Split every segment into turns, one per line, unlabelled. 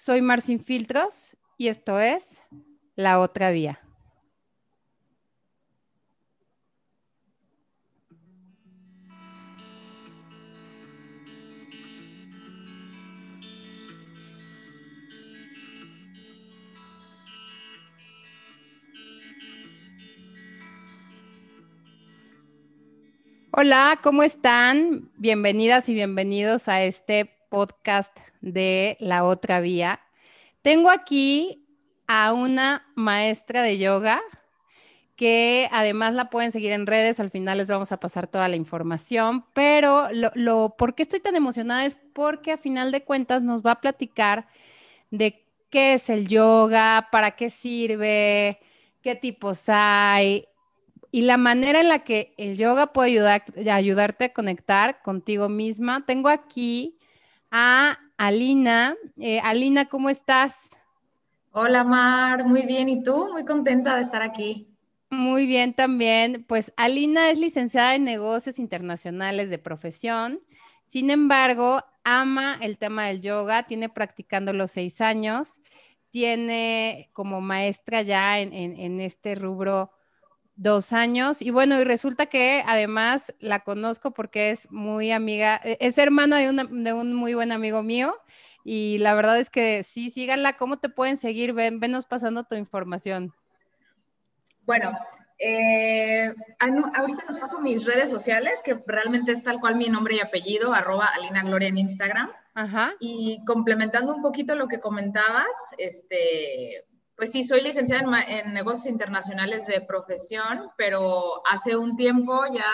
Soy Marcin Filtros y esto es La Otra Vía. Hola, ¿cómo están? Bienvenidas y bienvenidos a este podcast de La Otra Vía. Tengo aquí a una maestra de yoga que además la pueden seguir en redes, al final les vamos a pasar toda la información, pero lo, lo por qué estoy tan emocionada es porque a final de cuentas nos va a platicar de qué es el yoga, para qué sirve, qué tipos hay, y la manera en la que el yoga puede ayudar, ayudarte a conectar contigo misma. Tengo aquí a Alina. Eh, Alina, ¿cómo estás?
Hola Mar, muy bien. ¿Y tú? Muy contenta de estar aquí.
Muy bien también. Pues Alina es licenciada en negocios internacionales de profesión. Sin embargo, ama el tema del yoga, tiene practicando los seis años, tiene como maestra ya en, en este rubro dos años. Y bueno, y resulta que además la conozco porque es muy amiga, e, es hermana de, de un muy buen amigo mío. Y la verdad es que sí, síganla. ¿Cómo te pueden seguir? Ven, venos pasando tu información.
Bueno, eh, ahorita nos paso mis redes sociales, que realmente es tal cual mi nombre y apellido, arroba Alina Gloria en Instagram. Ajá. Y complementando un poquito lo que comentabas, este, pues sí, soy licenciada en, negocios internacionales de profesión, pero hace un tiempo ya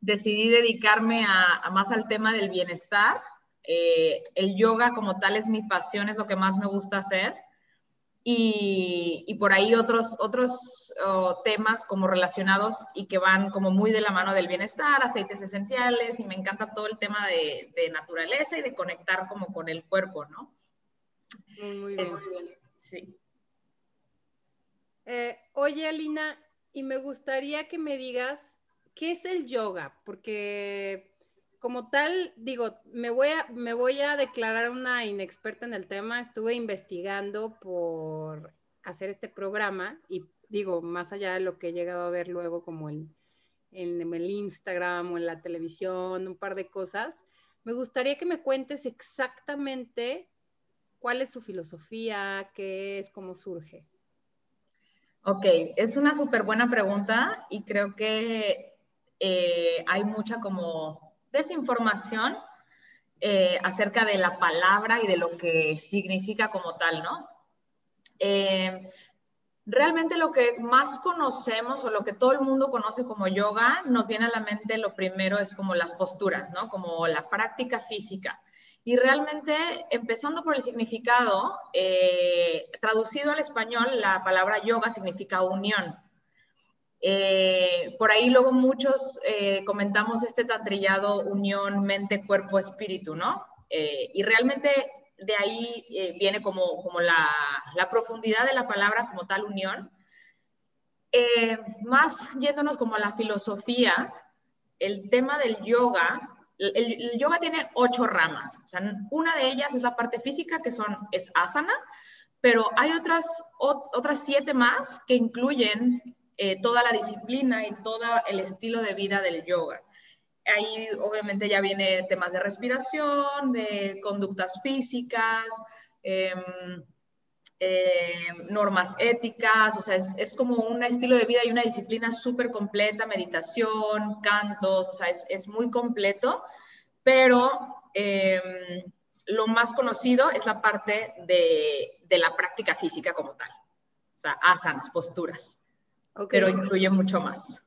decidí dedicarme a, más al tema del bienestar. Eh, el yoga como tal es mi pasión, es lo que más me gusta hacer. Y, por ahí otros, otros temas como relacionados y que van como muy de la mano del bienestar, aceites esenciales, y me encanta todo el tema de, naturaleza y de conectar como con el cuerpo, ¿no?
Muy, bien. sí. Eh, oye, Alina, y me gustaría que me digas, ¿qué es el yoga? Porque como tal, digo, me voy a, me voy a declarar una inexperta en el tema. Estuve investigando por hacer este programa y digo, más allá de lo que he llegado a ver luego como en, en el Instagram o en la televisión, un par de cosas, me gustaría que me cuentes exactamente cuál es su filosofía, qué es, cómo surge.
Ok, es una súper buena pregunta y creo que eh, hay mucha como desinformación eh, acerca de la palabra y de lo que significa como tal, ¿no? Eh, realmente lo que más conocemos o lo que todo el mundo conoce como yoga, nos viene a la mente lo primero es como las posturas, ¿no? Como la práctica física. Y realmente, empezando por el significado, eh, traducido al español, la palabra yoga significa unión. Eh, por ahí luego muchos eh, comentamos este tan trillado unión mente, cuerpo, espíritu, ¿no? y realmente de ahí viene como, como la, la, profundidad de la palabra como tal unión. más yéndonos como a la filosofía, el tema del yoga el, yoga tiene ocho ramas. Una de ellas es la parte física, que son, es asana, pero hay otras, otras siete más que incluyen eh, toda la disciplina y todo el estilo de vida del yoga. Ahí obviamente ya viene temas de respiración, de conductas físicas, em, em, normas éticas, o sea, es, es, como un estilo de vida y una disciplina súper completa, meditación, cantos, o sea, es, es muy completo pero em, lo más conocido es la parte de, de, la práctica física como tal. O sea, asanas, posturas. Pero incluye mucho más.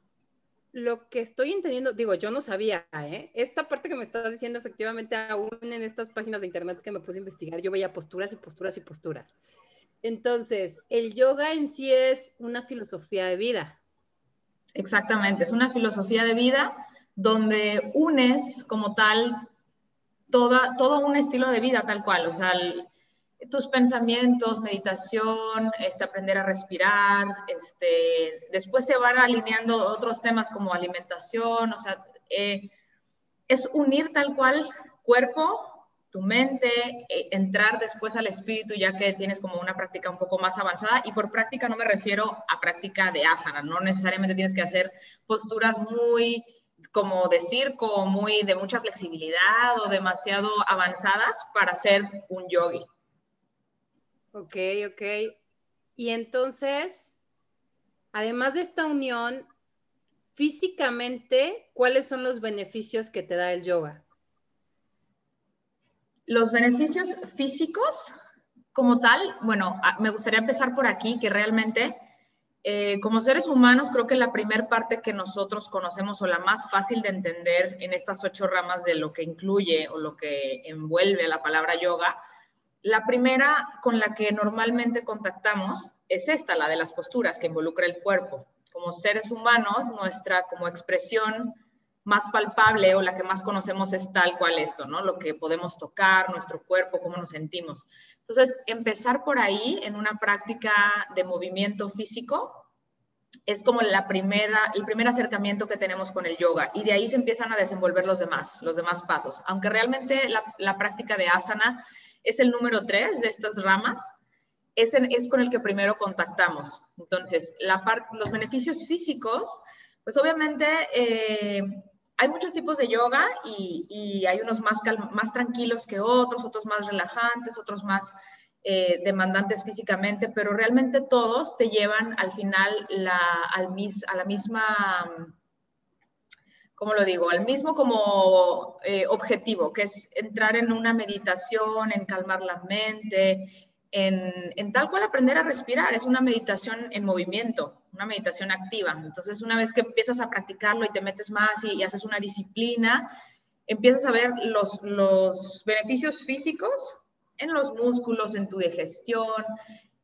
Lo que estoy entendiendo, digo, yo no sabía, ¿eh? Esta parte que me estás diciendo, efectivamente, aún en estas páginas de internet que me puse a investigar, yo veía posturas y posturas y posturas. Entonces, el yoga en sí es una filosofía de vida.
Exactamente, es una filosofía de vida donde unes como tal todo un estilo de vida tal cual, o sea, tus pensamientos, meditación, este, aprender a respirar, este, después se van alineando otros temas como alimentación, o sea, eh, es unir tal cual cuerpo, tu mente, eh, entrar después al espíritu ya que tienes como una práctica un poco más avanzada y por práctica no me refiero a práctica de asana, no necesariamente tienes que hacer posturas muy como de circo, muy de mucha flexibilidad o demasiado avanzadas para ser un yogi.
Ok, ok. Y entonces, además de esta unión, físicamente, ¿cuáles son los beneficios que te da el yoga?
Los beneficios físicos como tal, bueno, me gustaría empezar por aquí, que realmente eh, como seres humanos creo que la primera parte que nosotros conocemos o la más fácil de entender en estas ocho ramas de lo que incluye o lo que envuelve la palabra yoga, la primera con la que normalmente contactamos es esta, la de las posturas que involucra el cuerpo. Como seres humanos, nuestra como expresión más palpable o la que más conocemos es tal cual esto, ¿no? Lo que podemos tocar, nuestro cuerpo, cómo nos sentimos. Entonces, empezar por ahí en una práctica de movimiento físico es como la primera, el primer acercamiento que tenemos con el yoga y de ahí se empiezan a desenvolver los demás, los demás pasos. Aunque realmente la, práctica de asana es el número tres de estas ramas, es, con el que primero contactamos. Entonces, la los beneficios físicos, pues obviamente eh, hay muchos tipos de yoga y, hay unos más, más tranquilos que otros, otros más relajantes, otros más eh, demandantes físicamente, pero realmente todos te llevan al final al a la misma, ¿cómo lo digo? Al mismo como eh, objetivo, que es entrar en una meditación, en calmar la mente, en, tal cual aprender a respirar. Es una meditación en movimiento, una meditación activa. Entonces, una vez que empiezas a practicarlo y te metes más y, haces una disciplina, empiezas a ver los, beneficios físicos en los músculos, en tu digestión,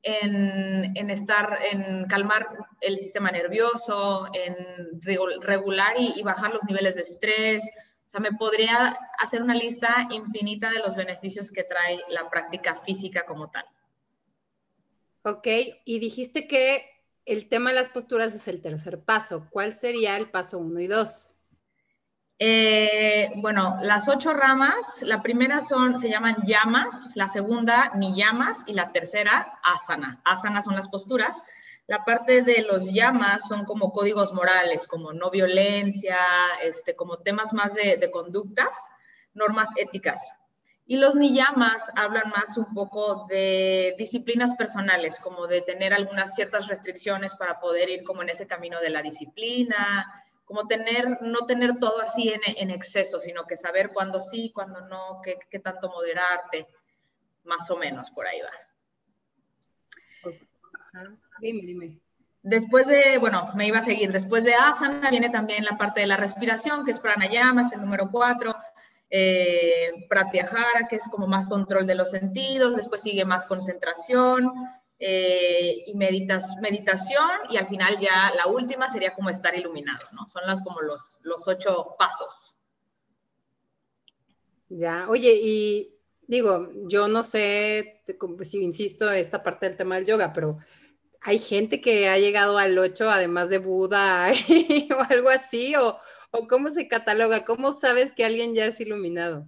en, en, estar, en calmar el sistema nervioso, en regular y, y bajar los niveles de estrés. O sea, me podría hacer una lista infinita de los beneficios que trae la práctica física como tal.
Ok, y dijiste que el tema de las posturas es el tercer paso. ¿Cuál sería el paso uno y dos?
Eh, bueno, las ocho ramas, la primera son, se llaman llamas, la segunda ni llamas y la tercera asana. Asana son las posturas. La parte de los llamas son como códigos morales, como no violencia, este, como temas más de, de conductas, normas éticas. Y los niyamas hablan más un poco de disciplinas personales, como de tener algunas ciertas restricciones para poder ir como en ese camino de la disciplina, como tener, no tener todo así en, en exceso, sino que saber cuándo sí, cuándo no, qué, qué, tanto moderarte, más o menos por ahí va.
Dime, dime.
Después de, bueno, me iba a seguir, después de asana viene también la parte de la respiración, que es pranayama, es el número cuatro eh, pratyahara, que es como más control de los sentidos, después sigue más concentración eh, y meditas, meditación y al final ya la última sería como estar iluminado, ¿no? Son las como los, los ocho pasos.
Ya, oye, y digo, yo no sé si insisto esta parte del tema del yoga, pero hay gente que ha llegado al ocho además de Buda o algo así, o, ¿O cómo se cataloga? ¿Cómo sabes que alguien ya es iluminado?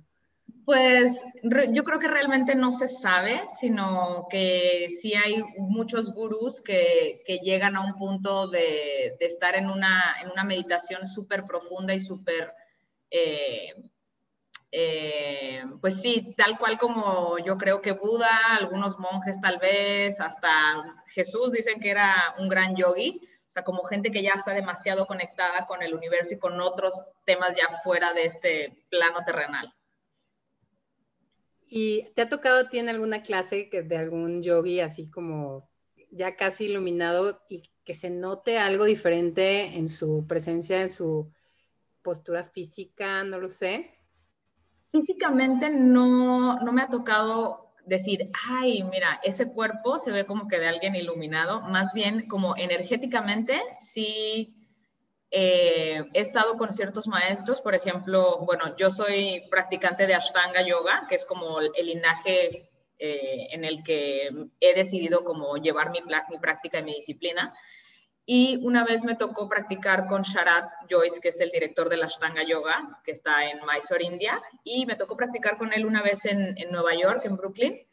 Pues yo creo que realmente no se sabe, sino que sí hay muchos gurús que, llegan a un punto de, estar en una, en una meditación súper profunda y súper, eh, eh, pues sí, tal cual como yo creo que Buda, algunos monjes tal vez, hasta Jesús dicen que era un gran yogi, o sea, como gente que ya está demasiado conectada con el universo y con otros temas ya fuera de este plano terrenal.
¿Y te ha tocado, tiene alguna clase que de algún yogi así como ya casi iluminado y que se note algo diferente en su presencia, en su postura física, no lo sé?
Físicamente no, no me ha tocado decir, ay, mira, ese cuerpo se ve como que de alguien iluminado, más bien como energéticamente, sí eh, he estado con ciertos maestros, por ejemplo, bueno, yo soy practicante de Ashtanga Yoga, que es como el, linaje eh, en el que he decidido como llevar mi, mi práctica y mi disciplina. Y una vez me tocó practicar con Sharat Joyce, que es el director de la Ashtanga Yoga, que está en Mysore, India. Y me tocó practicar con él una vez en, Nueva York, en Brooklyn.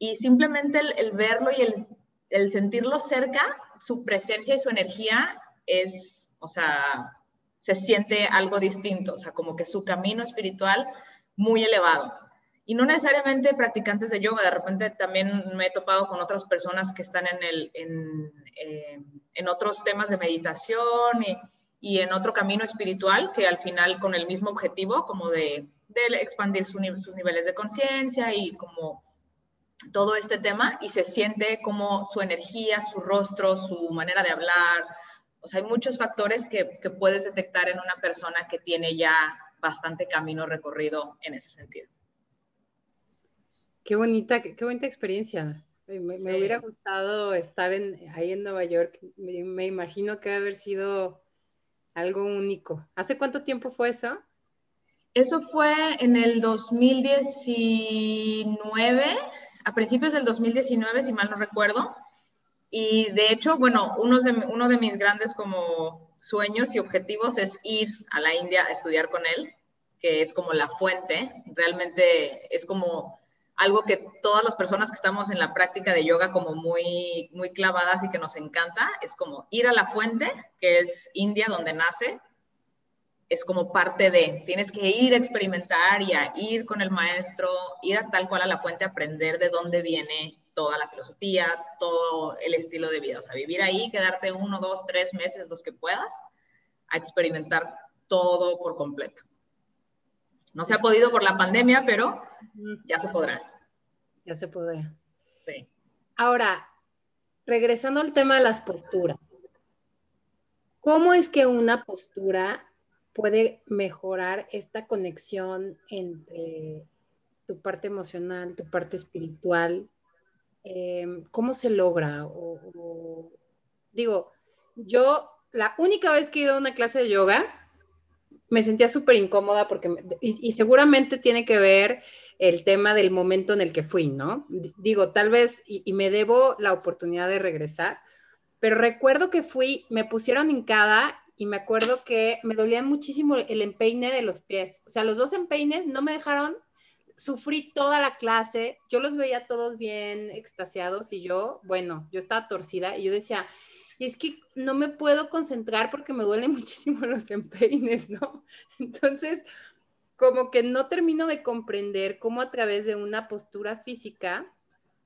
Y simplemente el, verlo y el, el, sentirlo cerca, su presencia y su energía es, o sea, se siente algo distinto, o sea, como que su camino espiritual muy elevado y no necesariamente practicantes de yoga, de repente también me he topado con otras personas que están en, el, en, eh, en otros temas de meditación y, y, en otro camino espiritual que al final con el mismo objetivo, como de, de expandir sus niveles de conciencia y como todo este tema y se siente como su energía, su rostro, su manera de hablar. O sea, hay muchos factores que, que puedes detectar en una persona que tiene ya bastante camino recorrido en ese sentido.
Qué bonita, qué, bonita experiencia. Me, hubiera gustado estar en, ahí en Nueva York. Me, imagino que debe haber sido algo único. ¿Hace cuánto tiempo fue eso?
Eso fue en el 2019, a principios del 2019, si mal no recuerdo. Y de hecho, bueno, uno de, uno de mis grandes como sueños y objetivos es ir a la India a estudiar con él, que es como la fuente. Realmente es como algo que todas las personas que estamos en la práctica de yoga como muy, muy clavadas y que nos encanta, es como ir a la fuente, que es India donde nace, es como parte de, tienes que ir a experimentar y a ir con el maestro, ir a tal cual a la fuente, aprender de dónde viene toda la filosofía, todo el estilo de vida, o sea, vivir ahí, quedarte uno, dos, tres meses, los que puedas, a experimentar todo por completo. No se ha podido por la pandemia, pero ya se podrá.
Ya se podrá.
Sí.
Ahora, regresando al tema de las posturas. ¿Cómo es que una postura puede mejorar esta conexión entre tu parte emocional, tu parte espiritual? Em, ¿Cómo se logra? digo, yo la única vez que he ido a una clase de yoga, me sentía súper incómoda porque, y, seguramente tiene que ver el tema del momento en el que fui, ¿no? Digo, tal vez, y, me debo la oportunidad de regresar, pero recuerdo que fui, me pusieron hincada y me acuerdo que me dolían muchísimo el empeine de los pies. O sea, los dos empeines no me dejaron, sufrí toda la clase, yo los veía todos bien extasiados y yo, bueno, yo estaba torcida y yo decía, y es que no me puedo concentrar porque me duelen muchísimo los empeines, ¿no? Entonces, como que no termino de comprender cómo a través de una postura física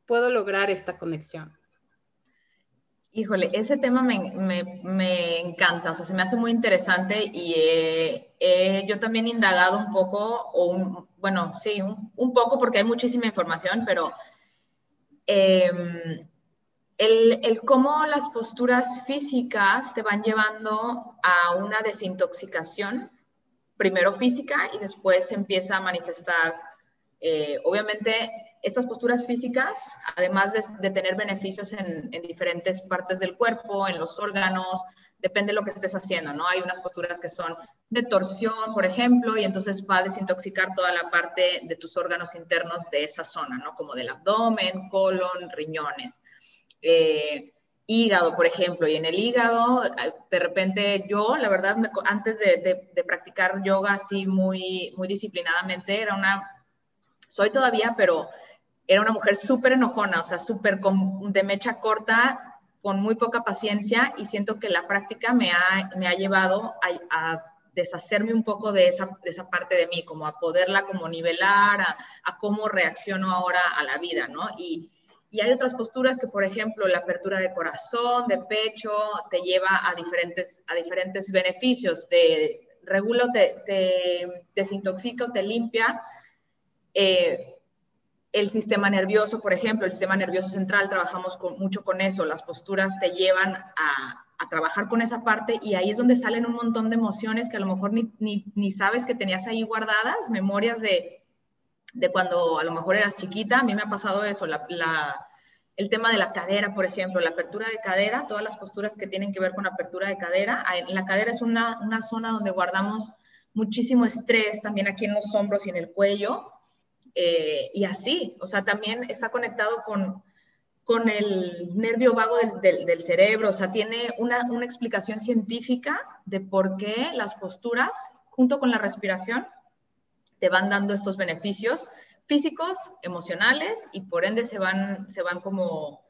puedo lograr esta conexión.
Híjole, ese tema me, encanta, o sea, se me hace muy interesante y yo también he indagado un poco, o bueno, sí, un, poco porque hay muchísima información, pero em, el, cómo las posturas físicas te van llevando a una desintoxicación, primero física y después empieza a manifestar. Eh, obviamente, estas posturas físicas, además de, tener beneficios en, diferentes partes del cuerpo, en los órganos, depende de lo que estés haciendo, ¿no? Hay unas posturas que son de torsión, por ejemplo, y entonces va a desintoxicar toda la parte de tus órganos internos de esa zona, ¿no? Como del abdomen, colon, riñones. Eh, hígado, por ejemplo, y en el hígado, de repente yo, la verdad, antes de, practicar yoga así muy, muy disciplinadamente, era una, soy todavía, pero era una mujer súper enojona, o sea, súper de mecha corta, con muy poca paciencia, y siento que la práctica me ha, me ha llevado a, deshacerme un poco de esa, de esa parte de mí, como a poderla como nivelar, a, a cómo reacciono ahora a la vida, ¿no? Y, y hay otras posturas que, por ejemplo, la apertura de corazón, de pecho, te lleva a diferentes, a diferentes beneficios. Te regula, te, desintoxica, te limpia. Eh, el sistema nervioso, por ejemplo, el sistema nervioso central, trabajamos mucho con eso. Las posturas te llevan a, a, trabajar con esa parte y ahí es donde salen un montón de emociones que a lo mejor ni, ni sabes que tenías ahí guardadas, memorias de de cuando a lo mejor eras chiquita, a mí me ha pasado eso, el tema de la cadera, por ejemplo, la apertura de cadera, todas las posturas que tienen que ver con apertura de cadera. En la cadera es una, zona donde guardamos muchísimo estrés, también aquí en los hombros y en el cuello, eh, y así, o sea, también está conectado con, con el nervio vago del, cerebro, o sea, tiene una, una, explicación científica de por qué las posturas, junto con la respiración, te van dando estos beneficios físicos, emocionales, y por ende se van, se van como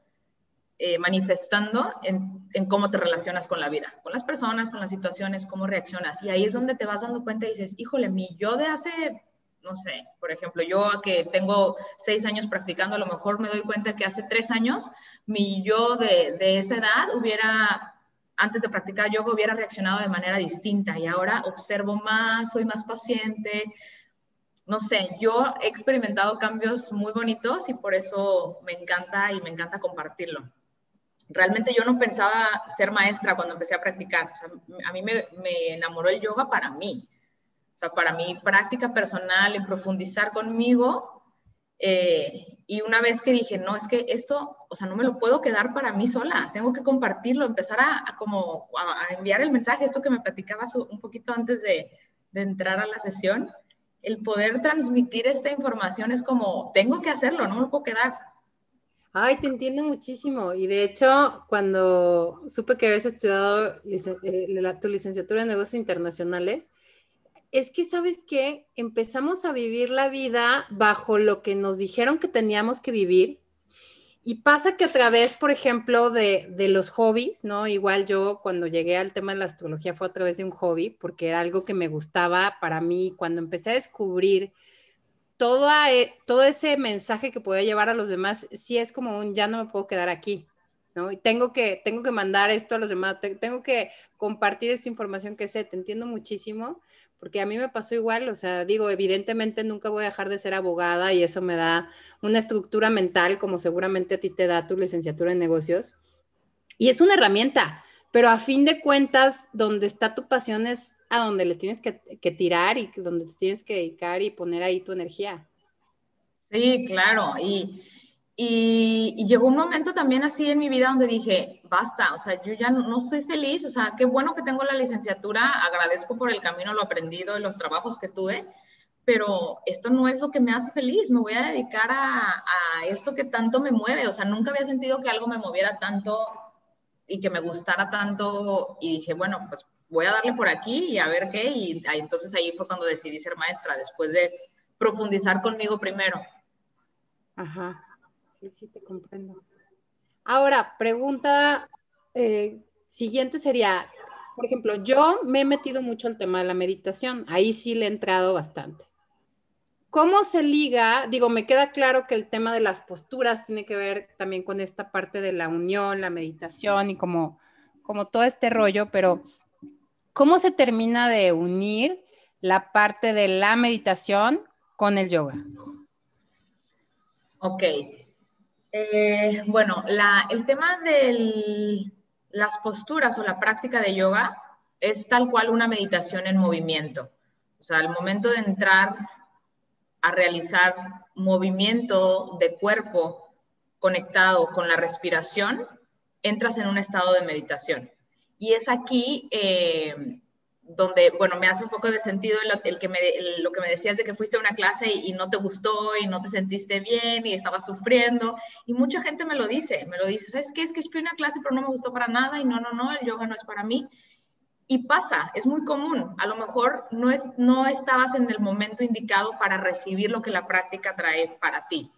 eh, manifestando en, en, cómo te relacionas con la vida, con las personas, con las situaciones, cómo reaccionas. Y ahí es donde te vas dando cuenta y dices, híjole, mi yo de hace no sé, por ejemplo, yo que tengo seis años practicando, a lo mejor me doy cuenta que hace tres años mi yo de, esa edad hubiera, antes de practicar yoga, hubiera reaccionado de manera distinta y ahora observo más, soy más paciente. No sé, yo he experimentado cambios muy bonitos y por eso me encanta y me encanta compartirlo. Realmente yo no pensaba ser maestra cuando empecé a practicar. a mí me, me enamoró el yoga para mí o sea, para mi práctica personal, en profundizar conmigo. Eh, y una vez que dije, no, es que esto, o sea, no me lo puedo quedar para mí sola, tengo que compartirlo, empezar a, como a, enviar el mensaje, esto que me platicabas un poquito antes de, de entrar a la sesión, el poder transmitir esta información es como, tengo que hacerlo, no me puedo quedar.
Ay, te entiendo muchísimo. Y de hecho, cuando supe que habías estudiado eh, tu licenciatura en negocios internacionales, es que, ¿sabes qué? Empezamos a vivir la vida bajo lo que nos dijeron que teníamos que vivir. Y pasa que a través, por ejemplo, de, los hobbies, ¿no? Igual yo cuando llegué al tema de la astrología fue a través de un hobby, porque era algo que me gustaba para mí. Cuando empecé a descubrir todo, e, todo ese mensaje que podía llevar a los demás, sí es como un ya no me puedo quedar aquí, ¿no? Y tengo que, tengo que mandar esto a los demás, tengo que compartir esta información que sé, te entiendo muchísimo porque a mí me pasó igual, o sea, digo, evidentemente nunca voy a dejar de ser abogada y eso me da una estructura mental como seguramente a ti te da tu licenciatura en negocios. Y es una herramienta, pero a fin de cuentas, donde está tu pasión es a donde le tienes que, tirar y donde te tienes que dedicar y poner ahí tu energía.
Sí, claro. Y, y, llegó un momento también así en mi vida donde dije, basta, o sea, yo ya no, soy feliz, o sea, qué bueno que tengo la licenciatura, agradezco por el camino lo aprendido y los trabajos que tuve, pero esto no es lo que me hace feliz, me voy a dedicar a, a esto que tanto me mueve, o sea, nunca había sentido que algo me moviera tanto y que me gustara tanto y dije, bueno, pues voy a darle por aquí y a ver qué, y entonces ahí fue cuando decidí ser maestra, después de profundizar conmigo primero.
Ajá. Ahora, pregunta eh, siguiente sería, por ejemplo, yo me he metido mucho al tema de la meditación, ahí sí le he entrado bastante. ¿Cómo se liga? Digo, me queda claro que el tema de las posturas tiene que ver también con esta parte de la unión, la meditación y como, como todo este rollo, pero ¿cómo se termina de unir la parte de la meditación con el yoga?
Ok, eh, bueno, el tema de las posturas o la práctica de yoga es tal cual una meditación en movimiento. O sea, al momento de entrar a realizar movimiento de cuerpo conectado con la respiración, entras en un estado de meditación. Y es aquí eh, donde, bueno, me hace un poco de sentido el, que me, lo que me decías de que fuiste a una clase y, no te gustó y no te sentiste bien y estabas sufriendo. Y mucha gente me lo dice, me lo dice, ¿sabes qué? Es que fui a una clase pero no me gustó para nada y no, no, no, el yoga no es para mí. Y pasa, es muy común. A lo mejor no, es, no estabas en el momento indicado para recibir lo que la práctica trae para ti.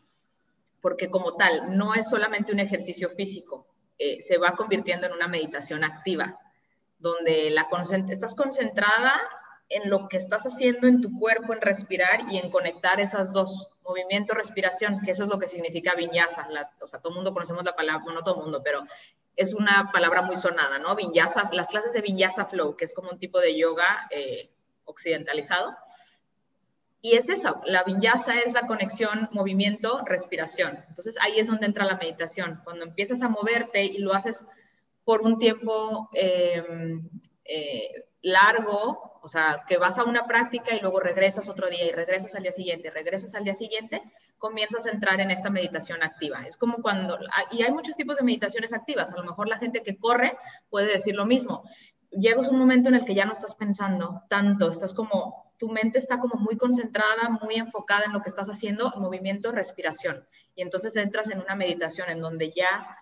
Porque como tal, no es solamente un ejercicio físico, eh, se va convirtiendo en una meditación activa donde la estás concentrada en lo que estás haciendo en tu cuerpo, en respirar y en conectar esas dos, movimiento, respiración, que eso es lo que significa vinyasa. o sea, todo el mundo conocemos la palabra, bueno, no todo el mundo, pero es una palabra muy sonada, ¿no? Vinyasa, las clases de vinyasa flow, que es como un tipo de yoga eh, occidentalizado. Y es eso, la vinyasa es la conexión movimiento, respiración. Entonces ahí es donde entra la meditación. Cuando empiezas a moverte y lo haces por un tiempo em, eh, largo, o sea, que vas a una práctica y luego regresas otro día y regresas al día siguiente, regresas al día siguiente, comienzas a entrar en esta meditación activa. Es como cuando, y hay muchos tipos de meditaciones activas, a lo mejor la gente que corre puede decir lo mismo. llegas un momento en el que ya no estás pensando tanto, estás como, tu mente está como muy concentrada, muy enfocada en lo que estás haciendo, movimiento, respiración. Y entonces entras en una meditación en donde ya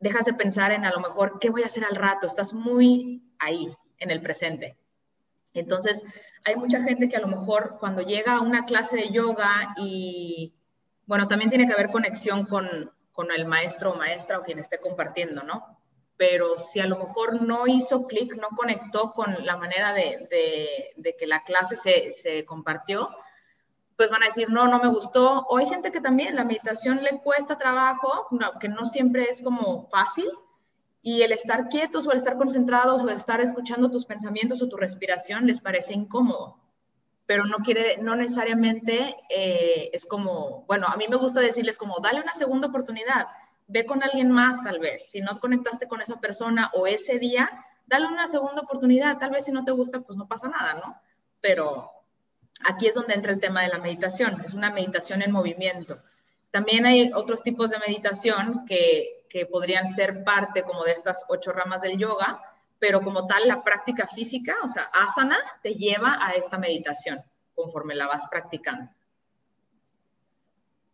dejas de pensar en a lo mejor qué voy a hacer al rato, estás muy ahí, en el presente. Entonces, hay mucha gente que a lo mejor cuando llega a una clase de yoga y, bueno, también tiene que haber conexión con, con el maestro o maestra o quien esté compartiendo, ¿no? Pero si a lo mejor no hizo clic, no conectó con la manera de, de, que la clase se, se compartió, pues van a decir, no, no me gustó. O hay gente que también la meditación le cuesta trabajo, que no siempre es como fácil, y el estar quietos o el estar concentrados o el estar escuchando tus pensamientos o tu respiración les parece incómodo, pero no quiere, no necesariamente eh, es como, bueno, a mí me gusta decirles como, dale una segunda oportunidad, ve con alguien más tal vez, si no conectaste con esa persona o ese día, dale una segunda oportunidad, tal vez si no te gusta, pues no pasa nada, ¿no? Pero aquí es donde entra el tema de la meditación, es una meditación en movimiento. También hay otros tipos de meditación que que podrían ser parte como de estas ocho ramas del yoga, pero como tal la práctica física, o sea, asana, te lleva a esta meditación conforme la vas practicando.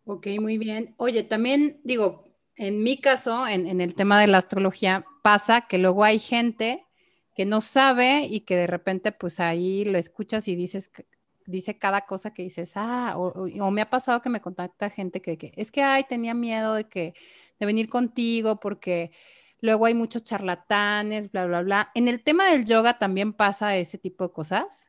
Ok, muy bien. Oye, también digo, en mi caso, en, el tema de la astrología, pasa que luego hay gente que no sabe y que de repente pues ahí lo escuchas y dices, dice cada cosa que dices, ah, o, me ha pasado que me contacta gente que, que, es que, ay, tenía miedo de que de venir contigo porque luego hay muchos charlatanes, bla, bla, bla. ¿En el tema del yoga también pasa ese tipo de cosas?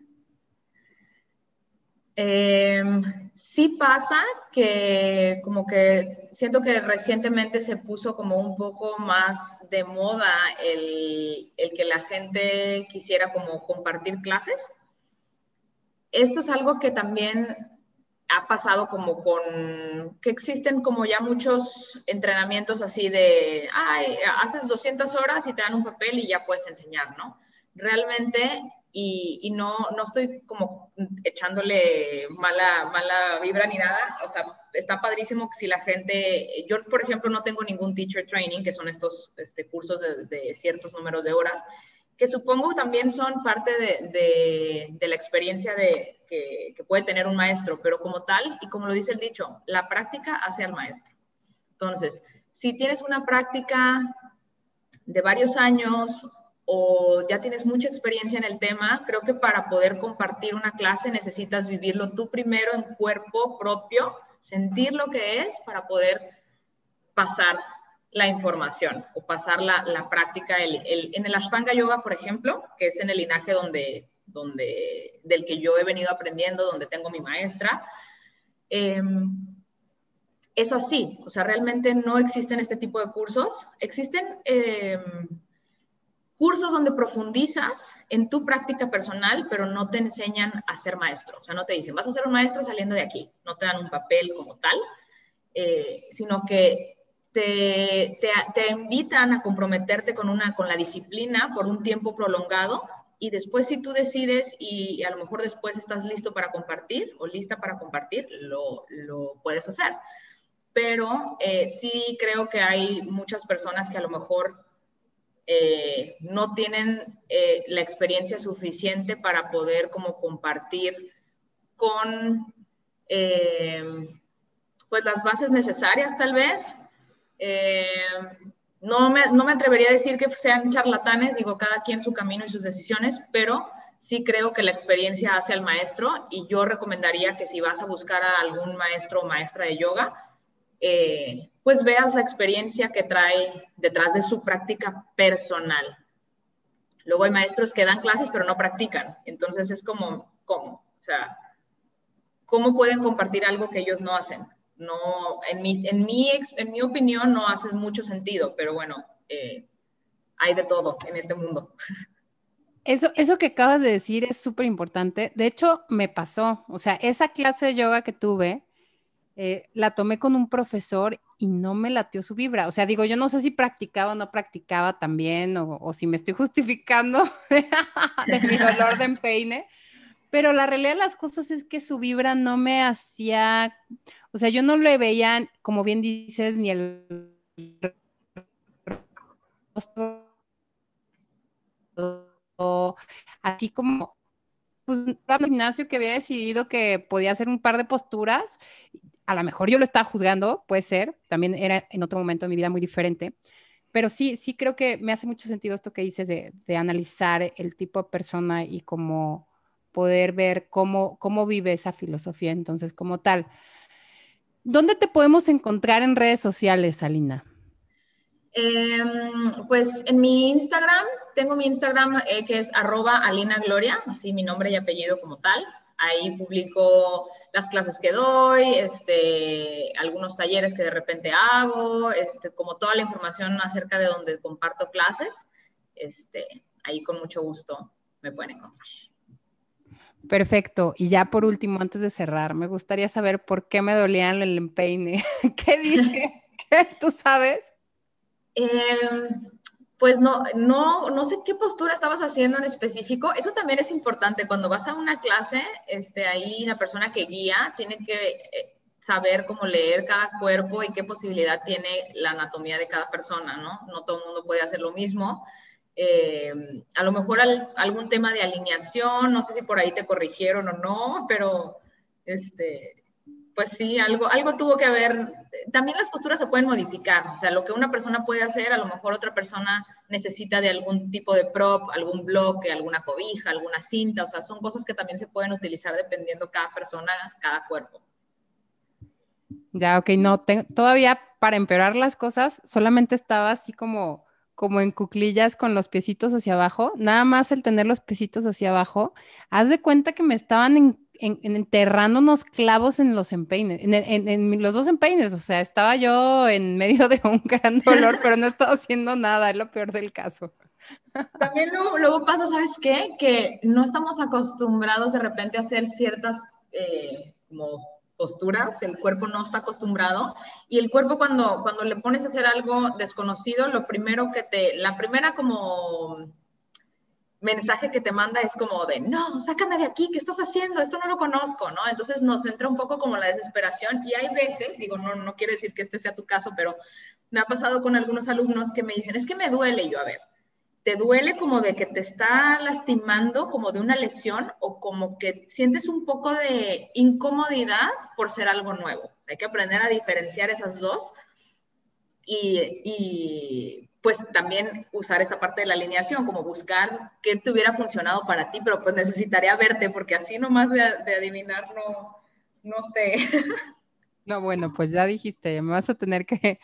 Em, sí pasa que como que siento que recientemente se puso como un poco más de moda el, el que la gente quisiera como compartir clases. Esto es algo que también ha pasado como con que existen como ya muchos entrenamientos así de, ay, haces 200 horas y te dan un papel y ya puedes enseñar, ¿no? Realmente, y, y no, no estoy como echándole mala, mala vibra ni nada, o sea, está padrísimo que si la gente, yo por ejemplo no tengo ningún teacher training, que son estos este, cursos de, de ciertos números de horas, que supongo también son parte de, de, la experiencia de, que, que, puede tener un maestro, pero como tal, y como lo dice el dicho, la práctica hace al maestro. Entonces, si tienes una práctica de varios años o ya tienes mucha experiencia en el tema, creo que para poder compartir una clase necesitas vivirlo tú primero en cuerpo propio, sentir lo que es para poder pasar la información o pasar la, la práctica. El, en el Ashtanga Yoga, por ejemplo, que es en el linaje donde, donde, del que yo he venido aprendiendo, donde tengo mi maestra, em, es así. O sea, realmente no existen este tipo de cursos. Existen em, cursos donde profundizas en tu práctica personal, pero no te enseñan a ser maestro. O sea, no te dicen, vas a ser un maestro saliendo de aquí. No te dan un papel como tal, eh, sino que te, invitan a comprometerte con, una, con la disciplina por un tiempo prolongado y después si tú decides y a lo mejor después estás listo para compartir o lista para compartir, lo, puedes hacer. Pero eh, sí creo que hay muchas personas que a lo mejor eh, no tienen eh, la experiencia suficiente para poder como compartir con pues las bases necesarias tal vez eh, no, me, no me atrevería a decir que sean charlatanes, digo, cada quien su camino y sus decisiones, pero sí creo que la experiencia hace al maestro y yo recomendaría que si vas a buscar a algún maestro o maestra de yoga, eh, pues veas la experiencia que trae detrás de su práctica personal. Luego hay maestros que dan clases pero no practican, entonces es como, ¿cómo? O sea, ¿cómo pueden compartir algo que ellos no hacen? No, en mi, en mi, en mi opinión no hace mucho sentido, pero bueno, eh, hay de todo en este mundo.
Eso, eso que acabas de decir es súper importante. De hecho, me pasó. O sea, esa clase de yoga que tuve, eh, la tomé con un profesor y no me latió su vibra. O sea, digo, yo no sé si practicaba o no practicaba también, o, o si me estoy justificando de mi dolor de empeine, pero la realidad de las cosas es que su vibra no me hacía, o sea, yo no le veía, como bien dices, ni el así como pues, un gimnasio que había decidido que podía hacer un par de posturas. A lo mejor yo lo estaba juzgando, puede ser, también era en otro momento de mi vida muy diferente, pero sí, sí creo que me hace mucho sentido esto que dices de, de analizar el tipo de persona y cómo poder ver cómo, cómo vive esa filosofía, entonces, como tal. ¿Dónde te podemos encontrar en redes sociales, Alina?
Em, pues en mi Instagram, tengo mi Instagram eh, que es arroba Alina así mi nombre y apellido como tal. Ahí publico las clases que doy, este, algunos talleres que de repente hago, este, como toda la información acerca de donde comparto clases. Este, ahí con mucho gusto me pueden encontrar.
Perfecto. Y ya por último, antes de cerrar, me gustaría saber por qué me dolían el empeine. ¿Qué dice? ¿Qué? ¿Tú sabes?
Em, pues no, no, no sé qué postura estabas haciendo en específico. Eso también es importante. Cuando vas a una clase, este, ahí la persona que guía tiene que eh, saber cómo leer cada cuerpo y qué posibilidad tiene la anatomía de cada persona, ¿no? No todo el mundo puede hacer lo mismo. Em, a lo mejor algún tema de alineación, no sé si por ahí te corrigieron o no, pero este, pues sí, algo, algo tuvo que haber. También las posturas se pueden modificar, o sea, lo que una persona puede hacer, a lo mejor otra persona necesita de algún tipo de prop, algún bloque, alguna cobija, alguna cinta, o sea, son cosas que también se pueden utilizar dependiendo cada persona, cada cuerpo.
Ya, ok, no, todavía para empeorar las cosas, solamente estaba así como, como en cuclillas con los piecitos hacia abajo, nada más el tener los piecitos hacia abajo, haz de cuenta que me estaban en clavos en los empeines, en, los dos empeines, o sea, estaba yo en medio de un gran dolor, pero no estaba haciendo nada, es lo peor del caso.
También luego, pasa, ¿sabes qué? Que no estamos acostumbrados de repente a hacer ciertas eh, como posturas, el cuerpo no está acostumbrado y el cuerpo cuando, cuando le pones a hacer algo desconocido, lo primero que te, la primera como mensaje que te manda es como de, no, sácame de aquí, ¿qué estás haciendo? Esto no lo conozco, ¿no? Entonces nos entra un poco como la desesperación y hay veces, digo, no, no quiere decir que este sea tu caso, pero me ha pasado con algunos alumnos que me dicen, es que me duele, yo, a ver, ¿te duele como de que te está lastimando, como de una lesión o como que sientes un poco de incomodidad por ser algo nuevo? O sea, hay que aprender a diferenciar esas dos y, y pues también usar esta parte de la alineación, como buscar qué te hubiera funcionado para ti, pero pues necesitaría verte, porque así nomás de, adivinar no, no sé.
No, bueno, pues ya dijiste, me vas a tener que,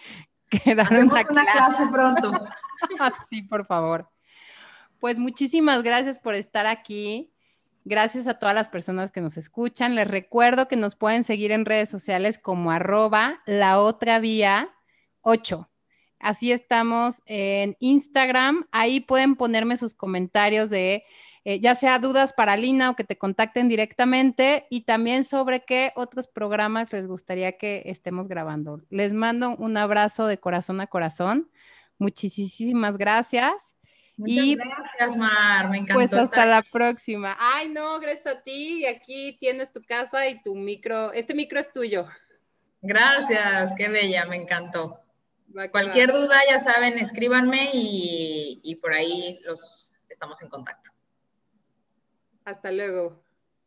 dar una, clase.
pronto.
sí, por favor. Pues muchísimas gracias por estar aquí. Gracias a todas las personas que nos escuchan. Les recuerdo que nos pueden seguir en redes sociales como arroba la otra vía 8. Así estamos en Instagram. Ahí pueden ponerme sus comentarios de eh, ya sea dudas para Lina o que te contacten directamente y también sobre qué otros programas les gustaría que estemos grabando. Les mando un abrazo de corazón a corazón. Muchísimas gracias.
Muchas y, gracias, Mar. Me encantó.
Pues hasta la próxima. Ay, no, gracias a ti. Aquí tienes tu casa y tu micro. Este micro es tuyo.
Gracias, qué bella, me encantó. Cualquier duda, ya saben, escríbanme y, y por ahí los estamos en contacto.
Hasta luego.